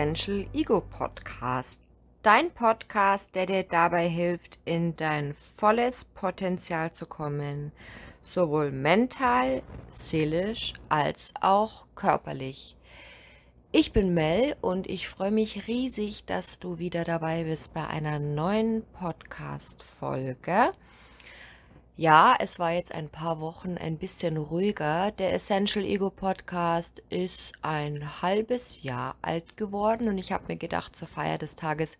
Essential Ego Podcast. Dein Podcast, der dir dabei hilft, in dein volles Potenzial zu kommen, sowohl mental, seelisch als auch körperlich. Ich bin Mel und ich freue mich riesig, dass du wieder dabei bist bei einer neuen Podcast-Folge. Ja, es war jetzt ein paar Wochen ein bisschen ruhiger. Der Essential Ego Podcast ist ein halbes Jahr alt geworden und ich habe mir gedacht, zur Feier des Tages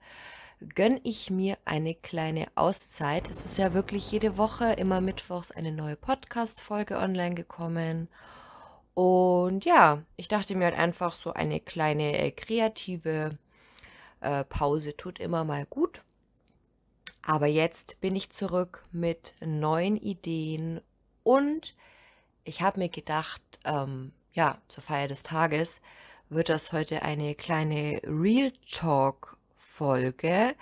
gönne ich mir eine kleine Auszeit. Es ist ja wirklich jede Woche, immer mittwochs, eine neue Podcast-Folge online gekommen. Und ja, ich dachte mir halt einfach, so eine kleine äh, kreative äh, Pause tut immer mal gut. Aber jetzt bin ich zurück mit neuen Ideen und ich habe mir gedacht, ähm, ja, zur Feier des Tages wird das heute eine kleine Real Talk Folge,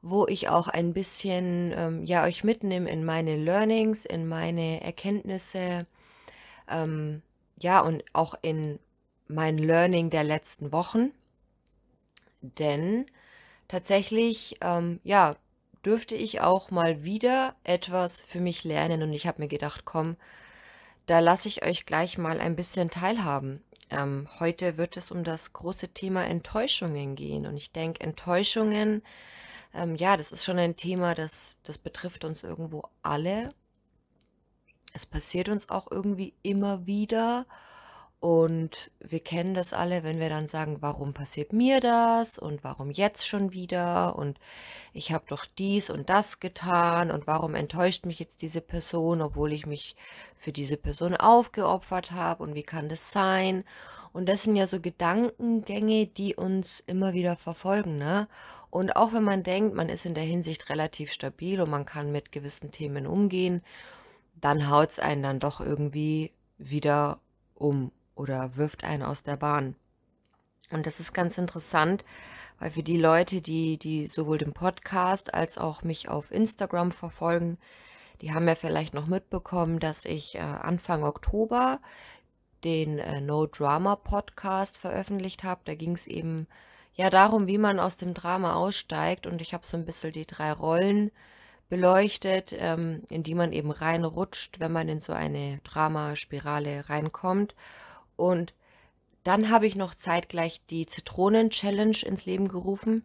wo ich auch ein bisschen, ähm, ja, euch mitnehme in meine Learnings, in meine Erkenntnisse, ähm, ja, und auch in mein Learning der letzten Wochen. Denn tatsächlich, ähm, ja, dürfte ich auch mal wieder etwas für mich lernen und ich habe mir gedacht, komm, da lasse ich euch gleich mal ein bisschen teilhaben. Ähm, heute wird es um das große Thema Enttäuschungen gehen und ich denke, Enttäuschungen, ähm, ja, das ist schon ein Thema, das, das betrifft uns irgendwo alle. Es passiert uns auch irgendwie immer wieder und wir kennen das alle, wenn wir dann sagen, warum passiert mir das und warum jetzt schon wieder und ich habe doch dies und das getan und warum enttäuscht mich jetzt diese Person, obwohl ich mich für diese Person aufgeopfert habe und wie kann das sein? Und das sind ja so Gedankengänge, die uns immer wieder verfolgen, ne? Und auch wenn man denkt, man ist in der Hinsicht relativ stabil und man kann mit gewissen Themen umgehen, dann haut es einen dann doch irgendwie wieder um oder wirft einen aus der Bahn. Und das ist ganz interessant, weil für die Leute, die, die sowohl den Podcast als auch mich auf Instagram verfolgen, die haben ja vielleicht noch mitbekommen, dass ich äh, Anfang Oktober den äh, No Drama Podcast veröffentlicht habe. Da ging es eben ja darum, wie man aus dem Drama aussteigt. Und ich habe so ein bisschen die drei Rollen beleuchtet, ähm, in die man eben reinrutscht, wenn man in so eine Dramaspirale reinkommt. Und dann habe ich noch zeitgleich die Zitronen-Challenge ins Leben gerufen.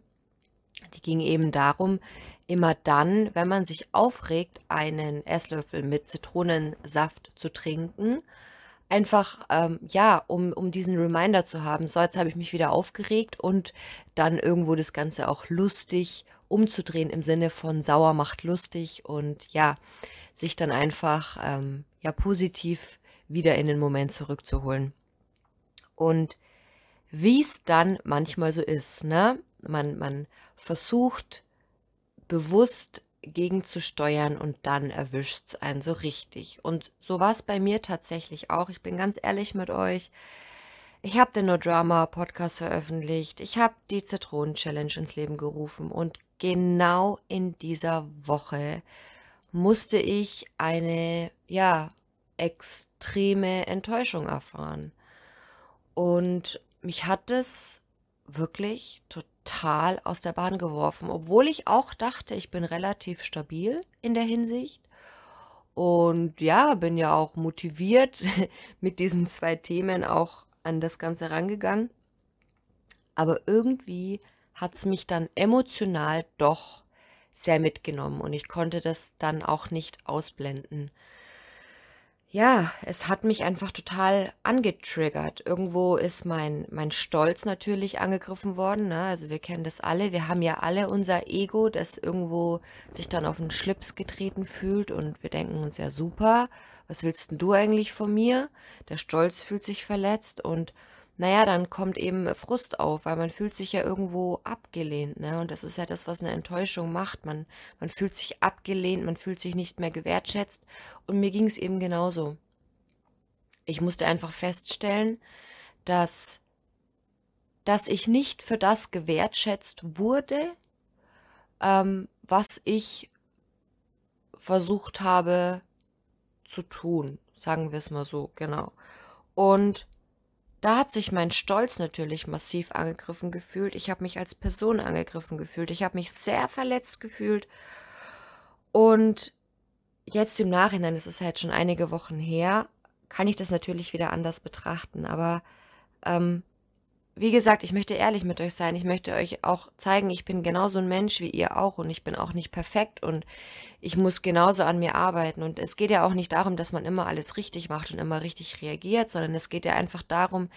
Die ging eben darum, immer dann, wenn man sich aufregt, einen Esslöffel mit Zitronensaft zu trinken. Einfach, ähm, ja, um, um diesen Reminder zu haben, so jetzt habe ich mich wieder aufgeregt und dann irgendwo das Ganze auch lustig umzudrehen im Sinne von sauer macht lustig und ja, sich dann einfach ähm, ja positiv wieder in den Moment zurückzuholen. Und wie es dann manchmal so ist, ne? Man, man versucht bewusst gegenzusteuern und dann erwischt es einen so richtig. Und so war es bei mir tatsächlich auch. Ich bin ganz ehrlich mit euch. Ich habe den No Drama Podcast veröffentlicht. Ich habe die Zitronen Challenge ins Leben gerufen. Und genau in dieser Woche musste ich eine, ja, extreme Enttäuschung erfahren. Und mich hat es wirklich total aus der Bahn geworfen, obwohl ich auch dachte, ich bin relativ stabil in der Hinsicht. Und ja, bin ja auch motiviert mit diesen zwei Themen auch an das Ganze rangegangen. Aber irgendwie hat es mich dann emotional doch sehr mitgenommen und ich konnte das dann auch nicht ausblenden ja, es hat mich einfach total angetriggert. Irgendwo ist mein mein Stolz natürlich angegriffen worden, ne? Also, wir kennen das alle. Wir haben ja alle unser Ego, das irgendwo sich dann auf den Schlips getreten fühlt und wir denken uns: „Ja super, was willst 'n du eigentlich von mir?“ Der Stolz fühlt sich verletzt und naja, dann kommt eben Frust auf, weil man fühlt sich ja irgendwo abgelehnt, ne? Und das ist ja das, was eine Enttäuschung macht. Man man fühlt sich abgelehnt, man fühlt sich nicht mehr gewertschätzt und mir ging es eben genauso. Ich musste einfach feststellen, dass dass ich nicht für das gewertschätzt wurde, ähm, was ich versucht habe zu tun, sagen wir es mal so, genau. Und da hat sich mein Stolz natürlich massiv angegriffen gefühlt. Ich habe mich als Person angegriffen gefühlt. Ich habe mich sehr verletzt gefühlt. Und jetzt im Nachhinein, das ist halt schon einige Wochen her, kann ich das natürlich wieder anders betrachten. Aber ähm, wie gesagt, ich möchte ehrlich mit euch sein. Ich möchte euch auch zeigen, ich bin genauso ein Mensch wie ihr auch und ich bin auch nicht perfekt und ich muss genauso an mir arbeiten. Und es geht ja auch nicht darum, dass man immer alles richtig macht und immer richtig reagiert, sondern es geht ja einfach darum,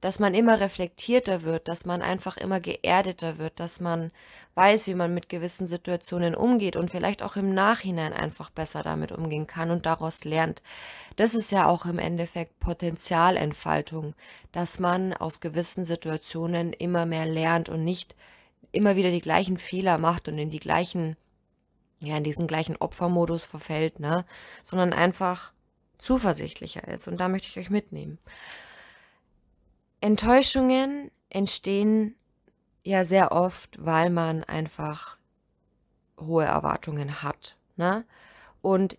dass man immer reflektierter wird, dass man einfach immer geerdeter wird, dass man weiß, wie man mit gewissen Situationen umgeht und vielleicht auch im Nachhinein einfach besser damit umgehen kann und daraus lernt. Das ist ja auch im Endeffekt Potenzialentfaltung, dass man aus gewissen Situationen immer mehr lernt und nicht immer wieder die gleichen Fehler macht und in die gleichen, ja, in diesen gleichen Opfermodus verfällt, ne, sondern einfach zuversichtlicher ist. Und da möchte ich euch mitnehmen. Enttäuschungen entstehen ja sehr oft, weil man einfach hohe Erwartungen hat, ne? Und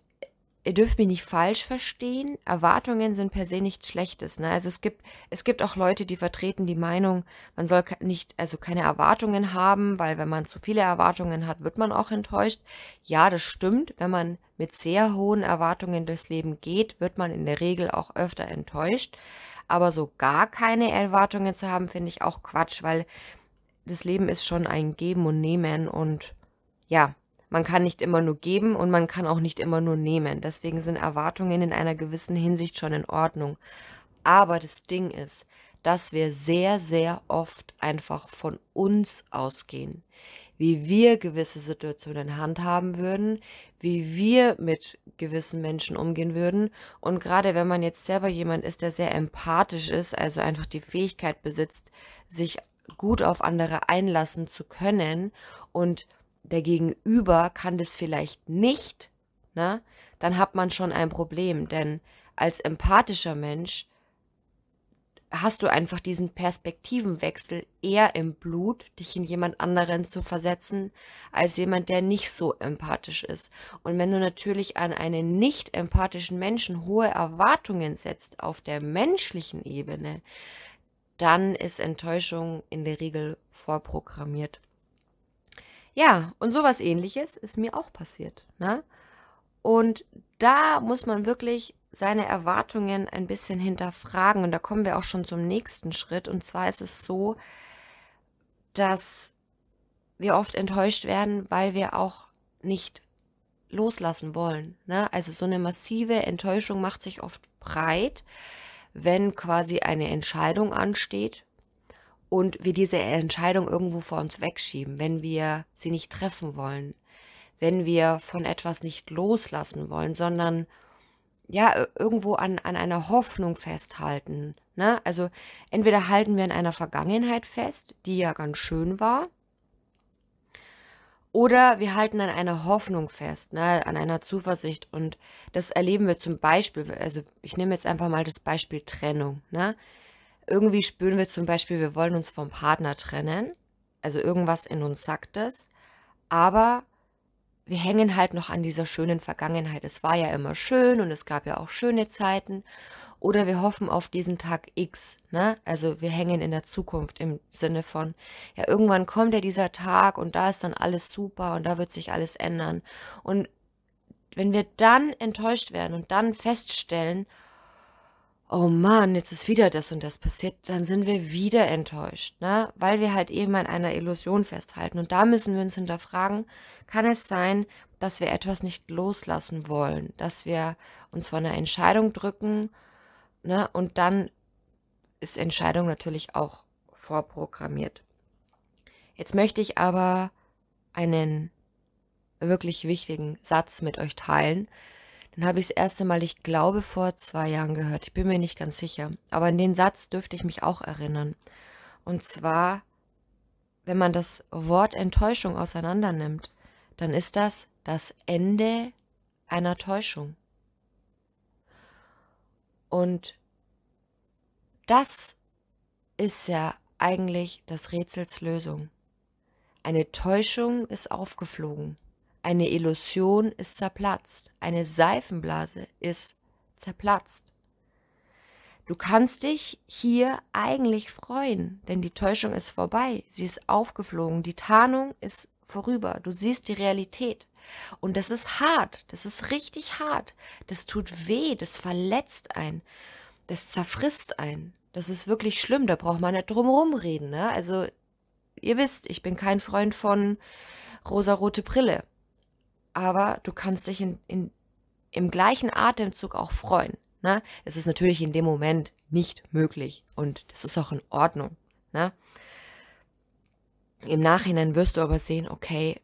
ihr dürft mich nicht falsch verstehen, Erwartungen sind per se nichts Schlechtes. Ne? Also es gibt, es gibt auch Leute, die vertreten die Meinung, man soll nicht, also keine Erwartungen haben, weil wenn man zu viele Erwartungen hat, wird man auch enttäuscht. Ja, das stimmt. Wenn man mit sehr hohen Erwartungen durchs Leben geht, wird man in der Regel auch öfter enttäuscht. Aber so gar keine Erwartungen zu haben, finde ich auch Quatsch, weil das Leben ist schon ein Geben und Nehmen und ja, man kann nicht immer nur geben und man kann auch nicht immer nur nehmen. Deswegen sind Erwartungen in einer gewissen Hinsicht schon in Ordnung. Aber das Ding ist, dass wir sehr, sehr oft einfach von uns ausgehen, wie wir gewisse Situationen handhaben würden, wie wir mit gewissen Menschen umgehen würden. Und gerade wenn man jetzt selber jemand ist, der sehr empathisch ist, also einfach die Fähigkeit besitzt, sich gut auf andere einlassen zu können und der Gegenüber kann das vielleicht nicht, ne, dann hat man schon ein Problem. Denn als empathischer Mensch hast du einfach diesen Perspektivenwechsel eher im Blut, dich in jemand anderen zu versetzen, als jemand, der nicht so empathisch ist. Und wenn du natürlich an einen nicht empathischen Menschen hohe Erwartungen setzt auf der menschlichen Ebene, dann ist Enttäuschung in der Regel vorprogrammiert. Ja, und sowas Ähnliches ist mir auch passiert, ne? Und da muss man wirklich seine Erwartungen ein bisschen hinterfragen und da kommen wir auch schon zum nächsten Schritt und zwar ist es so, dass wir oft enttäuscht werden, weil wir auch nicht loslassen wollen, ne? Also so eine massive Enttäuschung macht sich oft breit, wenn quasi eine Entscheidung ansteht und wir diese Entscheidung irgendwo vor uns wegschieben, wenn wir sie nicht treffen wollen, wenn wir von etwas nicht loslassen wollen, sondern ja, irgendwo an, an einer Hoffnung festhalten. Ne? Also entweder halten wir an einer Vergangenheit fest, die ja ganz schön war, oder wir halten an einer Hoffnung fest, ne, an einer Zuversicht. Und das erleben wir zum Beispiel, also ich nehme jetzt einfach mal das Beispiel Trennung. Ne? irgendwie spüren wir zum Beispiel, wir wollen uns vom Partner trennen. Also irgendwas in uns sagt es. Aber wir hängen halt noch an dieser schönen Vergangenheit. Es war ja immer schön und es gab ja auch schöne Zeiten. Oder wir hoffen auf diesen Tag X. Ne? Also wir hängen in der Zukunft im Sinne von, ja, irgendwann kommt ja dieser Tag und da ist dann alles super und da wird sich alles ändern. Und wenn wir dann enttäuscht werden und dann feststellen, oh Mann, jetzt ist wieder das und das passiert, dann sind wir wieder enttäuscht, ne? Weil wir halt eben an einer Illusion festhalten. Und da müssen wir uns hinterfragen, kann es sein, dass wir etwas nicht loslassen wollen, dass wir uns vor einer Entscheidung drücken, ne? Und dann ist Entscheidung natürlich auch vorprogrammiert. Jetzt möchte ich aber einen wirklich wichtigen Satz mit euch teilen, dann habe ich das erste Mal, ich glaube, vor zwei Jahren gehört. Ich bin mir nicht ganz sicher. Aber an den Satz dürfte ich mich auch erinnern. Und zwar, wenn man das Wort Enttäuschung auseinander nimmt, dann ist das das Ende einer Täuschung. Und das ist ja eigentlich das Rätsels Lösung. Eine Täuschung ist aufgeflogen. Eine Illusion ist zerplatzt. Eine Seifenblase ist zerplatzt. Du kannst dich hier eigentlich freuen, denn die Täuschung ist vorbei. Sie ist aufgeflogen. Die Tarnung ist vorüber. Du siehst die Realität. Und das ist hart. Das ist richtig hart. Das tut weh. Das verletzt einen. Das zerfrisst einen. Das ist wirklich schlimm. Da braucht man nicht drum herum reden. Ne? Also, ihr wisst, ich bin kein Freund von rosarote Brille. Aber du kannst dich in, in, im gleichen Atemzug auch freuen. Ne? Es ist natürlich in dem Moment nicht möglich und das ist auch in Ordnung. Ne? Im Nachhinein wirst du aber sehen, okay,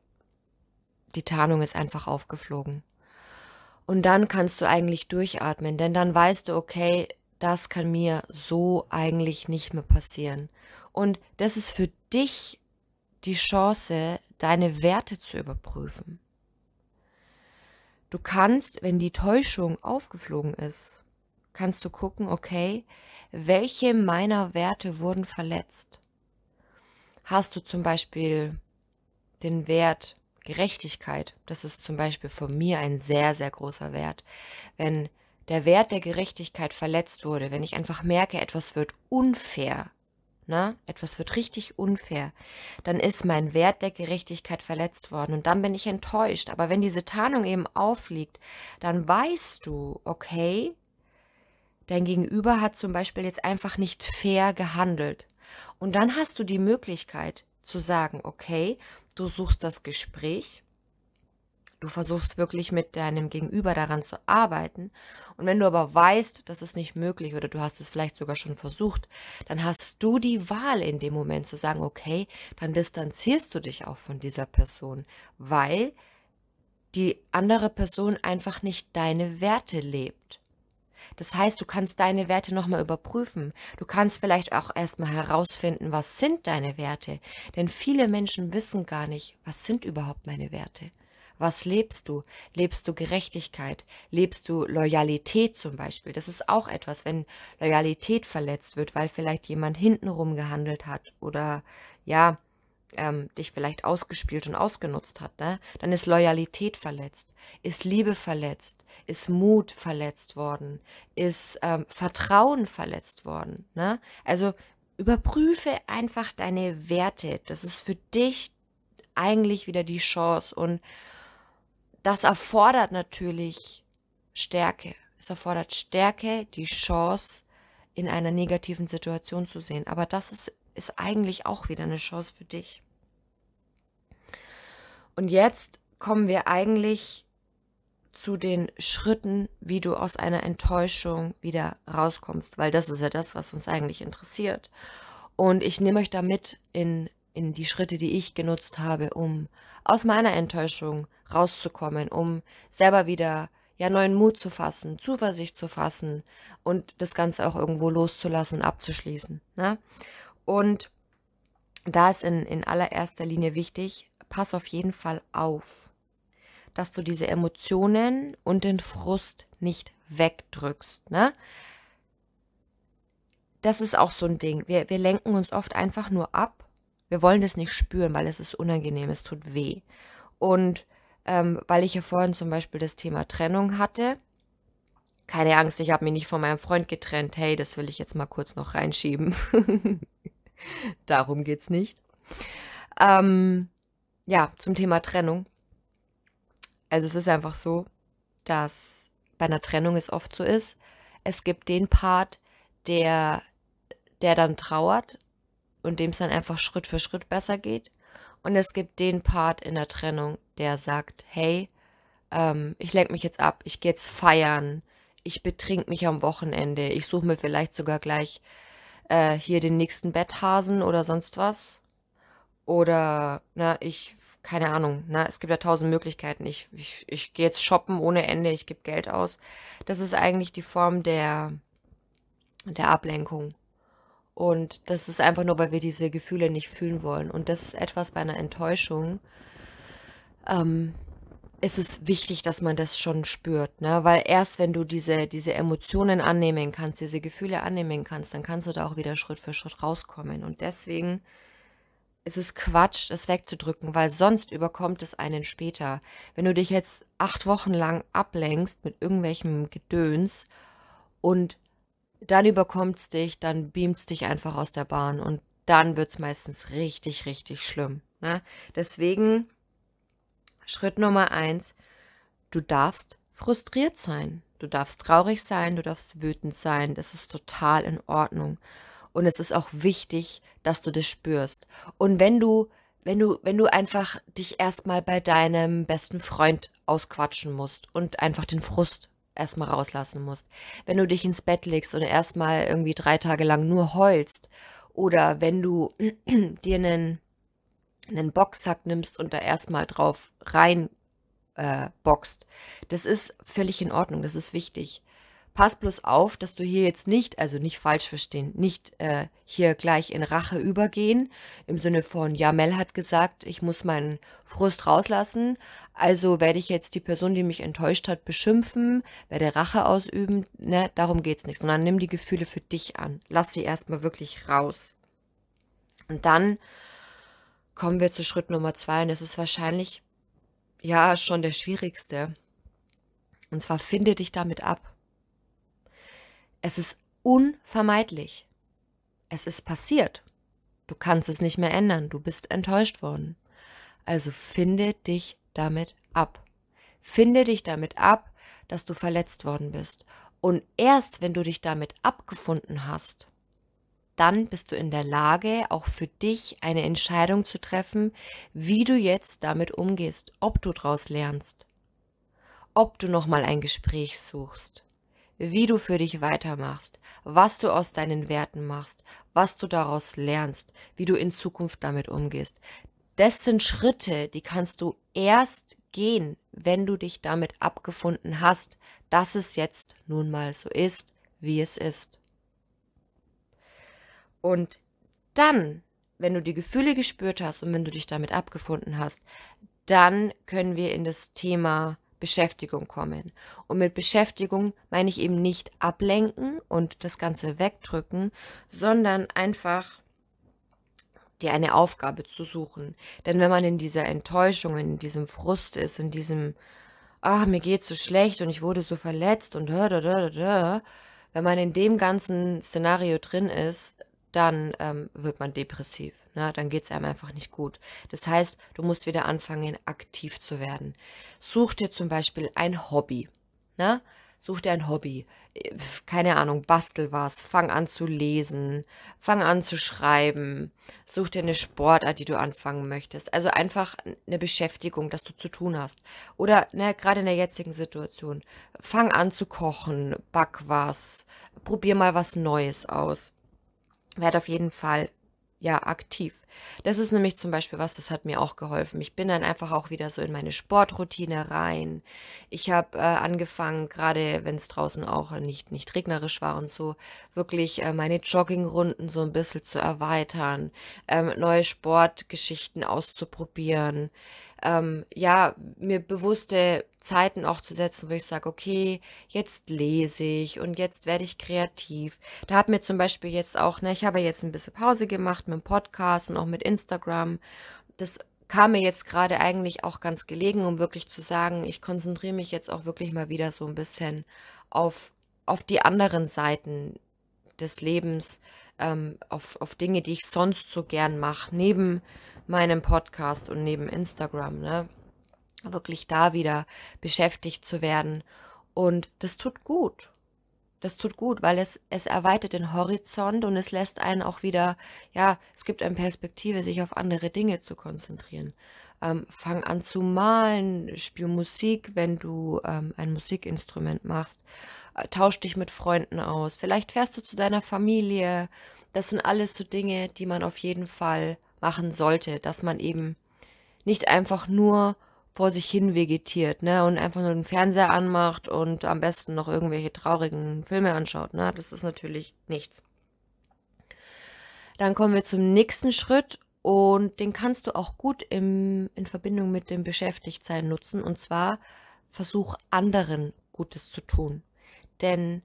die Tarnung ist einfach aufgeflogen. Und dann kannst du eigentlich durchatmen, denn dann weißt du, okay, das kann mir so eigentlich nicht mehr passieren. Und das ist für dich die Chance, deine Werte zu überprüfen. Du kannst, wenn die Täuschung aufgeflogen ist, kannst du gucken, okay, welche meiner Werte wurden verletzt? Hast du zum Beispiel den Wert Gerechtigkeit? Das ist zum Beispiel von mir ein sehr, sehr großer Wert. Wenn der Wert der Gerechtigkeit verletzt wurde, wenn ich einfach merke, etwas wird unfair, ne? etwas wird richtig unfair, dann ist mein Wert der Gerechtigkeit verletzt worden und dann bin ich enttäuscht. Aber wenn diese Tarnung eben aufliegt, dann weißt du, okay, Dein Gegenüber hat zum Beispiel jetzt einfach nicht fair gehandelt. Und dann hast du die Möglichkeit zu sagen, okay, du suchst das Gespräch, du versuchst wirklich mit deinem Gegenüber daran zu arbeiten. Und wenn du aber weißt, das ist nicht möglich oder du hast es vielleicht sogar schon versucht, dann hast du die Wahl in dem Moment zu sagen, okay, dann distanzierst du dich auch von dieser Person, weil die andere Person einfach nicht deine Werte lebt. Das heißt, du kannst deine Werte nochmal überprüfen. Du kannst vielleicht auch erstmal herausfinden, was sind deine Werte. Denn viele Menschen wissen gar nicht, was sind überhaupt meine Werte. Was lebst du? Lebst du Gerechtigkeit? Lebst du Loyalität zum Beispiel? Das ist auch etwas, wenn Loyalität verletzt wird, weil vielleicht jemand hintenrum gehandelt hat oder ja, ähm, dich vielleicht ausgespielt und ausgenutzt hat, ne? dann ist Loyalität verletzt, ist Liebe verletzt, ist Mut verletzt worden, ist ähm, Vertrauen verletzt worden. Ne? Also überprüfe einfach deine Werte. Das ist für dich eigentlich wieder die Chance und das erfordert natürlich Stärke. Es erfordert Stärke, die Chance in einer negativen Situation zu sehen. Aber das ist ist eigentlich auch wieder eine Chance für dich. Und jetzt kommen wir eigentlich zu den Schritten, wie du aus einer Enttäuschung wieder rauskommst, weil das ist ja das, was uns eigentlich interessiert. Und ich nehme euch damit in, in die Schritte, die ich genutzt habe, um aus meiner Enttäuschung rauszukommen, um selber wieder ja neuen Mut zu fassen, Zuversicht zu fassen und das Ganze auch irgendwo loszulassen abzuschließen. Ne? Und da ist in, in allererster Linie wichtig, pass auf jeden Fall auf, dass du diese Emotionen und den Frust nicht wegdrückst. Ne? Das ist auch so ein Ding. Wir, wir lenken uns oft einfach nur ab. Wir wollen das nicht spüren, weil es ist unangenehm, es tut weh. Und ähm, weil ich ja vorhin zum Beispiel das Thema Trennung hatte, keine Angst, ich habe mich nicht von meinem Freund getrennt. Hey, das will ich jetzt mal kurz noch reinschieben. Darum geht es nicht. Ähm, ja, zum Thema Trennung. Also es ist einfach so, dass bei einer Trennung es oft so ist, es gibt den Part, der, der dann trauert und dem es dann einfach Schritt für Schritt besser geht. Und es gibt den Part in der Trennung, der sagt, hey, ähm, ich lenke mich jetzt ab, ich gehe jetzt feiern, ich betrink mich am Wochenende, ich suche mir vielleicht sogar gleich äh, hier den nächsten Betthasen oder sonst was. Oder, na, ich, keine Ahnung, na, es gibt ja tausend Möglichkeiten. Ich, ich, ich gehe jetzt shoppen ohne Ende, ich gebe Geld aus. Das ist eigentlich die Form der, der Ablenkung. Und das ist einfach nur, weil wir diese Gefühle nicht fühlen wollen. Und das ist etwas bei einer Enttäuschung. Ähm, ist wichtig, dass man das schon spürt, ne? Weil erst wenn du diese diese Emotionen annehmen kannst, diese Gefühle annehmen kannst, dann kannst du da auch wieder Schritt für Schritt rauskommen. Und deswegen ist es Quatsch, das wegzudrücken, weil sonst überkommt es einen später. Wenn du dich jetzt acht Wochen lang ablenkst mit irgendwelchem Gedöns und dann überkommt es dich, dann beamt es dich einfach aus der Bahn und dann wird es meistens richtig, richtig schlimm. Ne? Deswegen Schritt Nummer eins, du darfst frustriert sein. Du darfst traurig sein, du darfst wütend sein. Das ist total in Ordnung. Und es ist auch wichtig, dass du das spürst. Und wenn du, wenn du, wenn du einfach dich erstmal bei deinem besten Freund ausquatschen musst und einfach den Frust erstmal rauslassen musst, wenn du dich ins Bett legst und erstmal irgendwie drei Tage lang nur heulst, oder wenn du dir einen, einen Boxsack nimmst und da erstmal drauf rein äh, boxt. Das ist völlig in Ordnung, das ist wichtig. Pass bloß auf, dass du hier jetzt nicht, also nicht falsch verstehen, nicht äh, hier gleich in Rache übergehen, im Sinne von, ja, Mel hat gesagt, ich muss meinen Frust rauslassen, also werde ich jetzt die Person, die mich enttäuscht hat, beschimpfen, werde Rache ausüben, ne, darum geht es nicht, sondern nimm die Gefühle für dich an, lass sie erstmal wirklich raus. Und dann kommen wir zu Schritt Nummer zwei und das ist wahrscheinlich ja schon der schwierigste. Und zwar finde dich damit ab. Es ist unvermeidlich. Es ist passiert. Du kannst es nicht mehr ändern. Du bist enttäuscht worden. Also finde dich damit ab. Finde dich damit ab, dass du verletzt worden bist. Und erst wenn du dich damit abgefunden hast, dann bist du in der Lage, auch für dich eine Entscheidung zu treffen, wie du jetzt damit umgehst, ob du daraus lernst, ob du nochmal ein Gespräch suchst, wie du für dich weitermachst, was du aus deinen Werten machst, was du daraus lernst, wie du in Zukunft damit umgehst. Das sind Schritte, die kannst du erst gehen, wenn du dich damit abgefunden hast, dass es jetzt nun mal so ist, wie es ist. Und dann, wenn du die Gefühle gespürt hast und wenn du dich damit abgefunden hast, dann können wir in das Thema Beschäftigung kommen. Und mit Beschäftigung meine ich eben nicht ablenken und das Ganze wegdrücken, sondern einfach dir eine Aufgabe zu suchen. Denn wenn man in dieser Enttäuschung, in diesem Frust ist, in diesem, ach, mir geht so schlecht und ich wurde so verletzt und da, da, da, da, wenn man in dem ganzen Szenario drin ist, dann ähm, wird man depressiv. Ne? Dann geht es einem einfach nicht gut. Das heißt, du musst wieder anfangen, aktiv zu werden. Such dir zum Beispiel ein Hobby. Ne? Such dir ein Hobby. Keine Ahnung, bastel was, fang an zu lesen, fang an zu schreiben, such dir eine Sportart, die du anfangen möchtest. Also einfach eine Beschäftigung, dass du zu tun hast. Oder ne, gerade in der jetzigen Situation, fang an zu kochen, back was, probier mal was Neues aus werde auf jeden Fall ja aktiv. Das ist nämlich zum Beispiel was, das hat mir auch geholfen. Ich bin dann einfach auch wieder so in meine Sportroutine rein. Ich habe äh, angefangen, gerade wenn es draußen auch nicht, nicht regnerisch war und so, wirklich äh, meine Joggingrunden so ein bisschen zu erweitern, ähm, neue Sportgeschichten auszuprobieren ähm, ja, mir bewusste Zeiten auch zu setzen, wo ich sage, okay, jetzt lese ich und jetzt werde ich kreativ. Da hat mir zum Beispiel jetzt auch, ne, ich habe jetzt ein bisschen Pause gemacht mit dem Podcast und auch mit Instagram. Das kam mir jetzt gerade eigentlich auch ganz gelegen, um wirklich zu sagen, ich konzentriere mich jetzt auch wirklich mal wieder so ein bisschen auf, auf die anderen Seiten des Lebens, ähm, auf, auf Dinge, die ich sonst so gern mache, neben meinem Podcast und neben Instagram, ne? Wirklich da wieder beschäftigt zu werden. Und das tut gut. Das tut gut, weil es, es erweitert den Horizont und es lässt einen auch wieder, ja, es gibt eine Perspektive, sich auf andere Dinge zu konzentrieren. Ähm, fang an zu malen, spiel Musik, wenn du ähm, ein Musikinstrument machst. Äh, tausch dich mit Freunden aus. Vielleicht fährst du zu deiner Familie. Das sind alles so Dinge, die man auf jeden Fall machen sollte, dass man eben nicht einfach nur vor sich hin vegetiert, ne, und einfach nur den Fernseher anmacht und am besten noch irgendwelche traurigen Filme anschaut, ne? Das ist natürlich nichts. Dann kommen wir zum nächsten Schritt und den kannst du auch gut im, in Verbindung mit dem Beschäftigtsein nutzen und zwar versuch anderen Gutes zu tun. Denn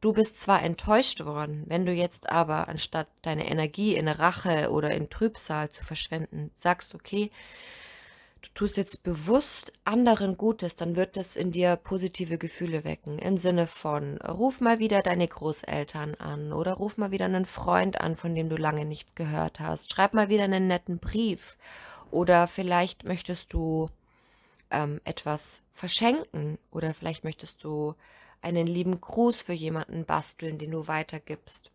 Du bist zwar enttäuscht worden, wenn du jetzt aber anstatt deine Energie in Rache oder in Trübsal zu verschwenden, sagst, okay, du tust jetzt bewusst anderen Gutes, dann wird das in dir positive Gefühle wecken. Im Sinne von, ruf mal wieder deine Großeltern an oder ruf mal wieder einen Freund an, von dem du lange nichts gehört hast. Schreib mal wieder einen netten Brief. Oder vielleicht möchtest du ähm, etwas verschenken oder vielleicht möchtest du einen lieben Gruß für jemanden basteln, den du weitergibst.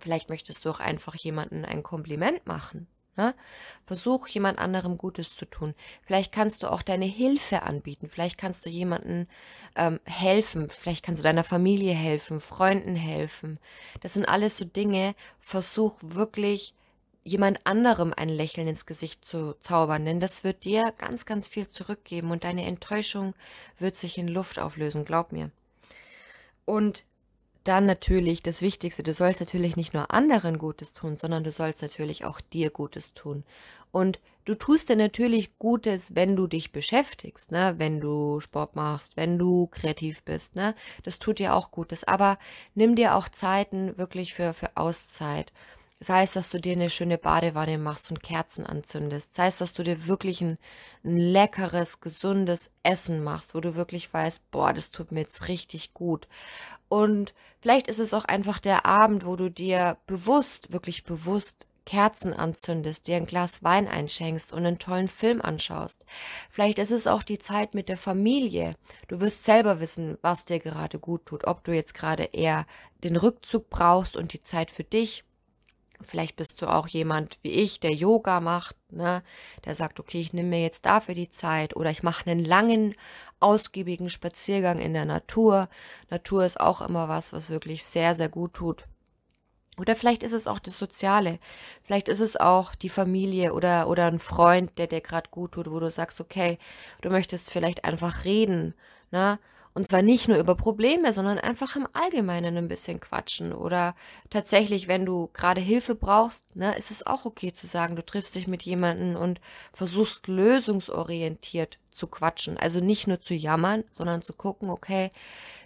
Vielleicht möchtest du auch einfach jemanden ein Kompliment machen. Ne? Versuch jemand anderem Gutes zu tun. Vielleicht kannst du auch deine Hilfe anbieten. Vielleicht kannst du jemandem ähm, helfen. Vielleicht kannst du deiner Familie helfen, Freunden helfen. Das sind alles so Dinge. Versuch wirklich jemand anderem ein Lächeln ins Gesicht zu zaubern, denn das wird dir ganz, ganz viel zurückgeben und deine Enttäuschung wird sich in Luft auflösen, glaub mir. Und dann natürlich das Wichtigste, du sollst natürlich nicht nur anderen Gutes tun, sondern du sollst natürlich auch dir Gutes tun. Und du tust dir natürlich Gutes, wenn du dich beschäftigst, ne? wenn du Sport machst, wenn du kreativ bist. Ne? Das tut dir auch Gutes. Aber nimm dir auch Zeiten wirklich für, für Auszeit. Sei es, dass du dir eine schöne Badewanne machst und Kerzen anzündest. Sei es, dass du dir wirklich ein, ein, leckeres, gesundes Essen machst, wo du wirklich weißt, boah, das tut mir jetzt richtig gut. Und vielleicht ist es auch einfach der Abend, wo du dir bewusst, wirklich bewusst Kerzen anzündest, dir ein Glas Wein einschenkst und einen tollen Film anschaust. Vielleicht ist es auch die Zeit mit der Familie. Du wirst selber wissen, was dir gerade gut tut, ob du jetzt gerade eher den Rückzug brauchst und die Zeit für dich Vielleicht bist du auch jemand wie ich, der Yoga macht, ne? der sagt, okay, ich nehme mir jetzt dafür die Zeit oder ich mache einen langen, ausgiebigen Spaziergang in der Natur. Natur ist auch immer was, was wirklich sehr, sehr gut tut. Oder vielleicht ist es auch das Soziale. Vielleicht ist es auch die Familie oder, oder ein Freund, der dir gerade gut tut, wo du sagst, okay, du möchtest vielleicht einfach reden. Ne? Und zwar nicht nur über Probleme, sondern einfach im Allgemeinen ein bisschen quatschen. Oder tatsächlich, wenn du gerade Hilfe brauchst, ne, ist es auch okay zu sagen, du triffst dich mit jemandem und versuchst lösungsorientiert zu quatschen. Also nicht nur zu jammern, sondern zu gucken, okay,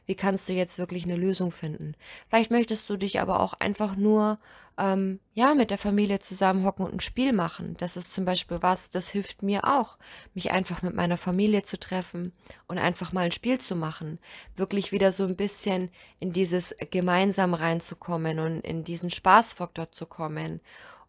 wie kannst du jetzt wirklich eine Lösung finden? Vielleicht möchtest du dich aber auch einfach nur ähm, ja mit der Familie zusammenhocken und ein Spiel machen. Das ist zum Beispiel was, das hilft mir auch, mich einfach mit meiner Familie zu treffen und einfach mal ein Spiel zu machen. Wirklich wieder so ein bisschen in dieses gemeinsam reinzukommen und in diesen Spaßfaktor zu kommen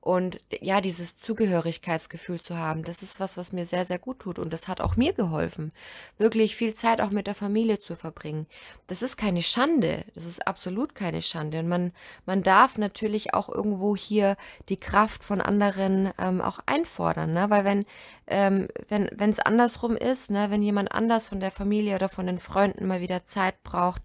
und ja, dieses Zugehörigkeitsgefühl zu haben, das ist was, was mir sehr, sehr gut tut. Und das hat auch mir geholfen, wirklich viel Zeit auch mit der Familie zu verbringen. Das ist keine Schande. Das ist absolut keine Schande. Und man, man darf natürlich auch irgendwo hier die Kraft von anderen ähm, auch einfordern. Ne? Weil wenn ähm, wenn es andersrum ist, ne, wenn jemand anders von der Familie oder von den Freunden mal wieder Zeit braucht,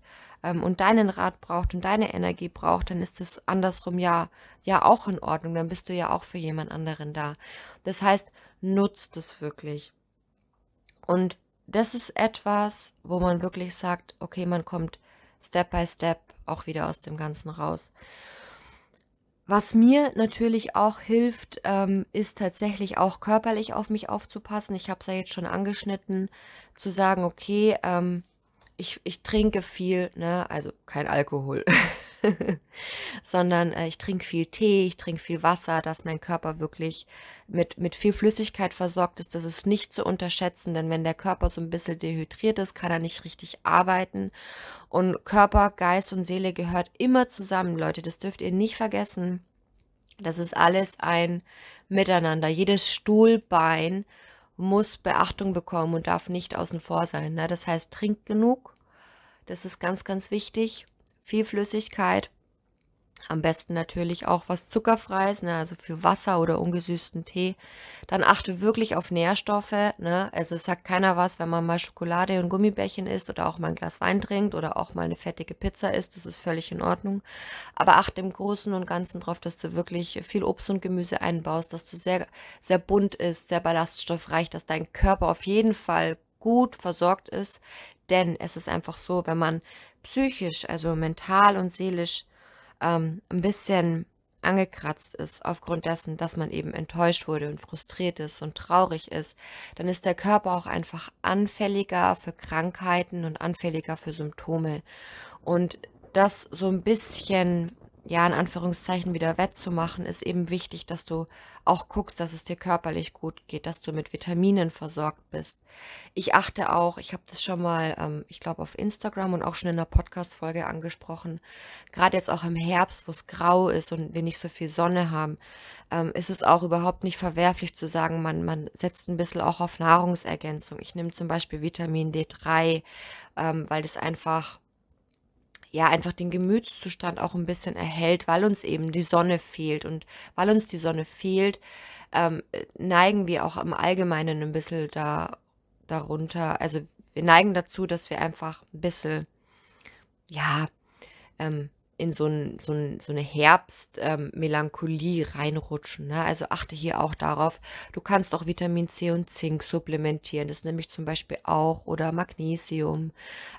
ähm, und deinen Rat braucht und deine Energie braucht, dann ist es andersrum ja, ja auch in Ordnung. Dann bist du ja auch für jemand anderen da. Das heißt, nutzt es wirklich. Und das ist etwas, wo man wirklich sagt, okay, man kommt Step by Step auch wieder aus dem Ganzen raus. Was mir natürlich auch hilft, ähm, ist tatsächlich auch körperlich auf mich aufzupassen. Ich habe es ja jetzt schon angeschnitten, zu sagen, okay, ähm, ich, ich trinke viel, ne, also kein Alkohol, sondern äh, ich trinke viel Tee, ich trinke viel Wasser, dass mein Körper wirklich mit, mit viel Flüssigkeit versorgt ist. Das ist nicht zu unterschätzen, denn wenn der Körper so ein bisschen dehydriert ist, kann er nicht richtig arbeiten. Und Körper, Geist und Seele gehört immer zusammen, Leute. Das dürft ihr nicht vergessen. Das ist alles ein Miteinander. Jedes Stuhlbein muss Beachtung bekommen und darf nicht außen vor sein. Ne? Das heißt, trink genug. Das ist ganz, ganz wichtig. Viel Flüssigkeit. Am besten natürlich auch was Zuckerfreies, ne, also für Wasser oder ungesüßten Tee. Dann achte wirklich auf Nährstoffe. Ne? Also es sagt keiner was, wenn man mal Schokolade und Gummibärchen isst oder auch mal ein Glas Wein trinkt oder auch mal eine fettige Pizza isst. Das ist völlig in Ordnung. Aber achte im Großen und Ganzen darauf, dass du wirklich viel Obst und Gemüse einbaust, dass du sehr, sehr bunt ist, sehr ballaststoffreich, dass dein Körper auf jeden Fall gut versorgt ist. Denn es ist einfach so, wenn man psychisch, also mental und seelisch ähm, ein bisschen angekratzt ist aufgrund dessen, dass man eben enttäuscht wurde und frustriert ist und traurig ist, dann ist der Körper auch einfach anfälliger für Krankheiten und anfälliger für Symptome. Und das so ein bisschen ja, in Anführungszeichen wieder wettzumachen, ist eben wichtig, dass du auch guckst, dass es dir körperlich gut geht, dass du mit Vitaminen versorgt bist. Ich achte auch, ich habe das schon mal, ähm, ich glaube, auf Instagram und auch schon in einer Podcast-Folge angesprochen, gerade jetzt auch im Herbst, wo es grau ist und wir nicht so viel Sonne haben, ähm, ist es auch überhaupt nicht verwerflich zu sagen, man, man setzt ein bisschen auch auf Nahrungsergänzung. Ich nehme zum Beispiel Vitamin D3, ähm, weil das einfach ja, einfach den Gemütszustand auch ein bisschen erhält, weil uns eben die Sonne fehlt. Und weil uns die Sonne fehlt, ähm, neigen wir auch im Allgemeinen ein bisschen da, darunter. Also wir neigen dazu, dass wir einfach ein bisschen, ja, ähm, in so, ein, so, ein, so eine Herbstmelancholie ähm, reinrutschen. Ne? Also achte hier auch darauf. Du kannst auch Vitamin C und Zink supplementieren. Das nehme ich zum Beispiel auch. Oder Magnesium.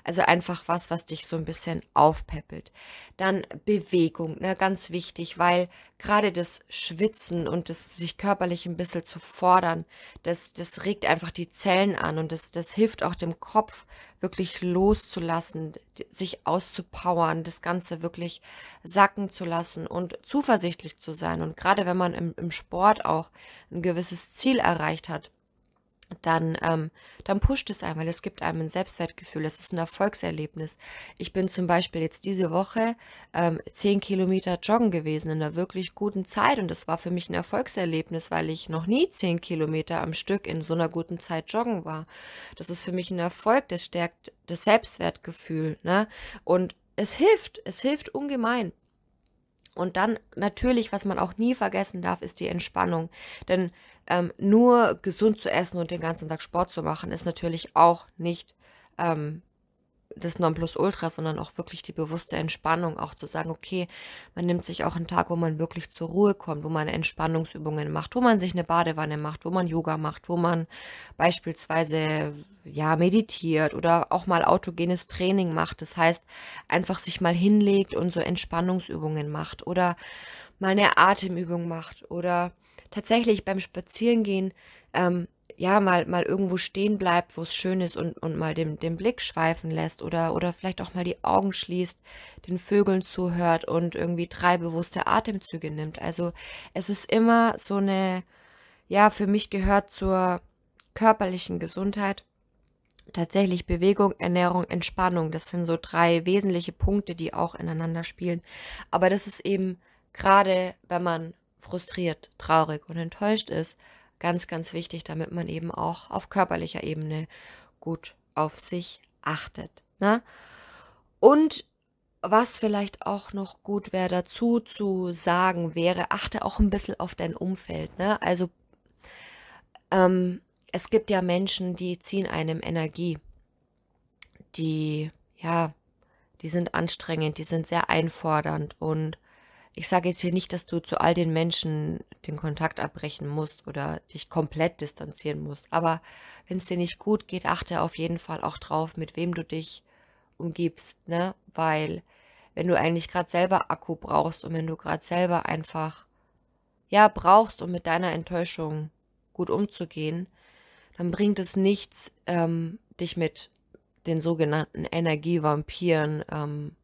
Also einfach was, was dich so ein bisschen aufpeppelt. Dann Bewegung, ne? ganz wichtig, weil gerade das Schwitzen und das sich körperlich ein bisschen zu fordern, das, das regt einfach die Zellen an und das, das hilft auch dem Kopf wirklich loszulassen, sich auszupowern, das Ganze wirklich sacken zu lassen und zuversichtlich zu sein. Und gerade wenn man im, im Sport auch ein gewisses Ziel erreicht hat, dann, ähm, dann pusht es einmal. Es gibt einem ein Selbstwertgefühl. Es ist ein Erfolgserlebnis. Ich bin zum Beispiel jetzt diese Woche ähm, zehn Kilometer joggen gewesen in einer wirklich guten Zeit und das war für mich ein Erfolgserlebnis, weil ich noch nie zehn Kilometer am Stück in so einer guten Zeit joggen war. Das ist für mich ein Erfolg. Das stärkt das Selbstwertgefühl. Ne? Und es hilft. Es hilft ungemein. Und dann natürlich, was man auch nie vergessen darf, ist die Entspannung. Denn ähm, nur gesund zu essen und den ganzen Tag Sport zu machen, ist natürlich auch nicht ähm, das Nonplusultra, sondern auch wirklich die bewusste Entspannung, auch zu sagen, okay, man nimmt sich auch einen Tag, wo man wirklich zur Ruhe kommt, wo man Entspannungsübungen macht, wo man sich eine Badewanne macht, wo man Yoga macht, wo man beispielsweise ja meditiert oder auch mal autogenes Training macht. Das heißt, einfach sich mal hinlegt und so Entspannungsübungen macht oder mal eine Atemübung macht oder tatsächlich beim Spazierengehen ähm, ja mal, mal irgendwo stehen bleibt, wo es schön ist und, und mal den, den Blick schweifen lässt oder, oder vielleicht auch mal die Augen schließt, den Vögeln zuhört und irgendwie drei bewusste Atemzüge nimmt. Also es ist immer so eine, ja, für mich gehört zur körperlichen Gesundheit tatsächlich Bewegung, Ernährung, Entspannung. Das sind so drei wesentliche Punkte, die auch ineinander spielen. Aber das ist eben gerade, wenn man frustriert, traurig und enttäuscht ist, ganz, ganz wichtig, damit man eben auch auf körperlicher Ebene gut auf sich achtet. Ne? Und was vielleicht auch noch gut wäre dazu zu sagen wäre, achte auch ein bisschen auf dein Umfeld. Ne? Also ähm, es gibt ja Menschen, die ziehen einem Energie. Die, ja, die sind anstrengend, die sind sehr einfordernd und ich sage jetzt hier nicht, dass du zu all den Menschen den Kontakt abbrechen musst oder dich komplett distanzieren musst. Aber wenn es dir nicht gut geht, achte auf jeden Fall auch drauf, mit wem du dich umgibst, ne? Weil wenn du eigentlich gerade selber Akku brauchst und wenn du gerade selber einfach ja brauchst, um mit deiner Enttäuschung gut umzugehen, dann bringt es nichts, ähm, dich mit den sogenannten Energievampiren ähm,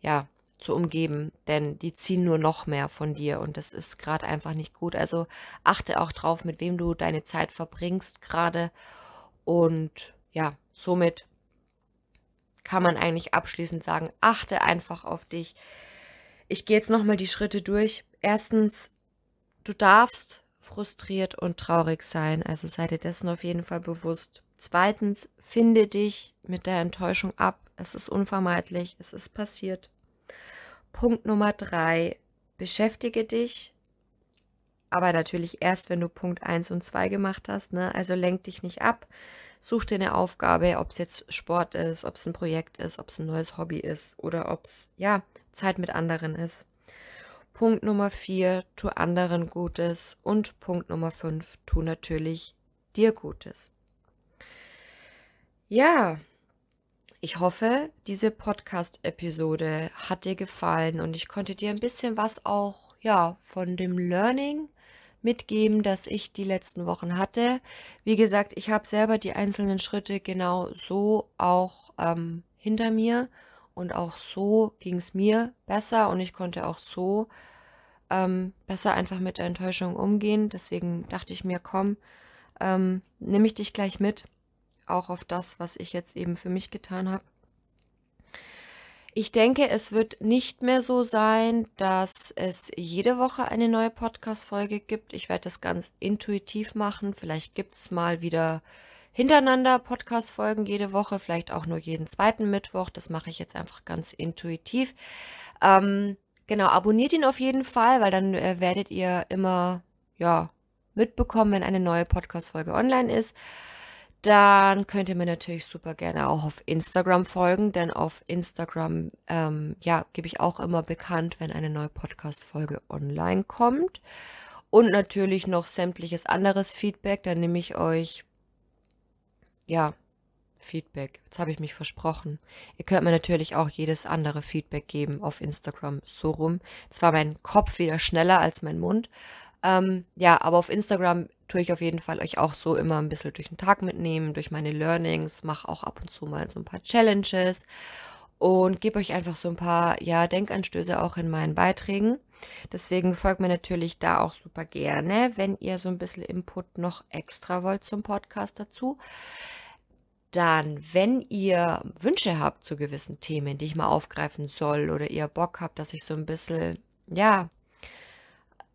ja zu umgeben, denn die ziehen nur noch mehr von dir und das ist gerade einfach nicht gut. Also achte auch drauf, mit wem du deine Zeit verbringst gerade und ja, somit kann man eigentlich abschließend sagen, achte einfach auf dich. Ich gehe jetzt nochmal die Schritte durch. Erstens, du darfst frustriert und traurig sein, also sei dir dessen auf jeden Fall bewusst. Zweitens, finde dich mit der Enttäuschung ab. Es ist unvermeidlich, es ist passiert. Punkt Nummer drei, beschäftige dich, aber natürlich erst, wenn du Punkt 1 und 2 gemacht hast. Ne? Also lenk dich nicht ab, such dir eine Aufgabe, ob es jetzt Sport ist, ob es ein Projekt ist, ob es ein neues Hobby ist oder ob es ja Zeit mit anderen ist. Punkt Nummer 4, tu anderen Gutes und Punkt Nummer 5, tu natürlich dir Gutes. Ja, ich hoffe, diese Podcast-Episode hat dir gefallen und ich konnte dir ein bisschen was auch, ja, von dem Learning mitgeben, das ich die letzten Wochen hatte. Wie gesagt, ich habe selber die einzelnen Schritte genau so auch ähm, hinter mir Und auch so ging es mir besser und ich konnte auch so ähm, besser einfach mit der Enttäuschung umgehen. Deswegen dachte ich mir, komm, ähm, nehme ich dich gleich mit, auch auf das, was ich jetzt eben für mich getan habe. Ich denke, es wird nicht mehr so sein, dass es jede Woche eine neue Podcast-Folge gibt. Ich werde das ganz intuitiv machen. Vielleicht gibt es mal wieder hintereinander Podcast-Folgen jede Woche, vielleicht auch nur jeden zweiten Mittwoch. Das mache ich jetzt einfach ganz intuitiv. Ähm, genau, abonniert ihn auf jeden Fall, weil dann äh, werdet ihr immer, ja, mitbekommen, wenn eine neue Podcast-Folge online ist. Dann könnt ihr mir natürlich super gerne auch auf Instagram folgen, denn auf Instagram, ähm, ja, gebe ich auch immer bekannt, wenn eine neue Podcast-Folge online kommt. Und natürlich noch sämtliches anderes Feedback. Dann nehme ich euch, ja, Feedback. Jetzt habe ich mich versprochen. Ihr könnt mir natürlich auch jedes andere Feedback geben auf Instagram so rum. Zwar mein Kopf wieder schneller als mein Mund. Ähm, ja, aber auf Instagram tue ich auf jeden Fall euch auch so immer ein bisschen durch den Tag mitnehmen, durch meine Learnings, mache auch ab und zu mal so ein paar Challenges und gebe euch einfach so ein paar, ja, Denkanstöße auch in meinen Beiträgen. Deswegen folgt mir natürlich da auch super gerne, wenn ihr so ein bisschen Input noch extra wollt zum Podcast dazu. Dann, wenn ihr Wünsche habt zu gewissen Themen, die ich mal aufgreifen soll oder ihr Bock habt, dass ich so ein bisschen, ja,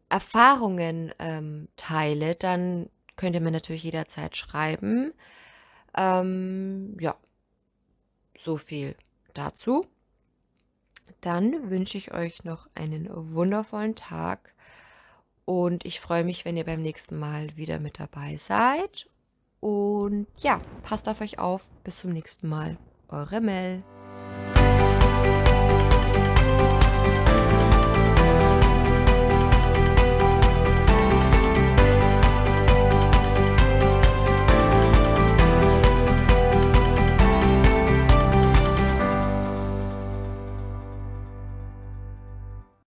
Erfahrungen ähm, teile, dann könnt ihr mir natürlich jederzeit schreiben. Ähm, ja, so viel dazu. Dann wünsche ich euch noch einen wundervollen Tag und ich freue mich, wenn ihr beim nächsten Mal wieder mit dabei seid. Und ja, passt auf euch auf. Bis zum nächsten Mal. Eure Mel.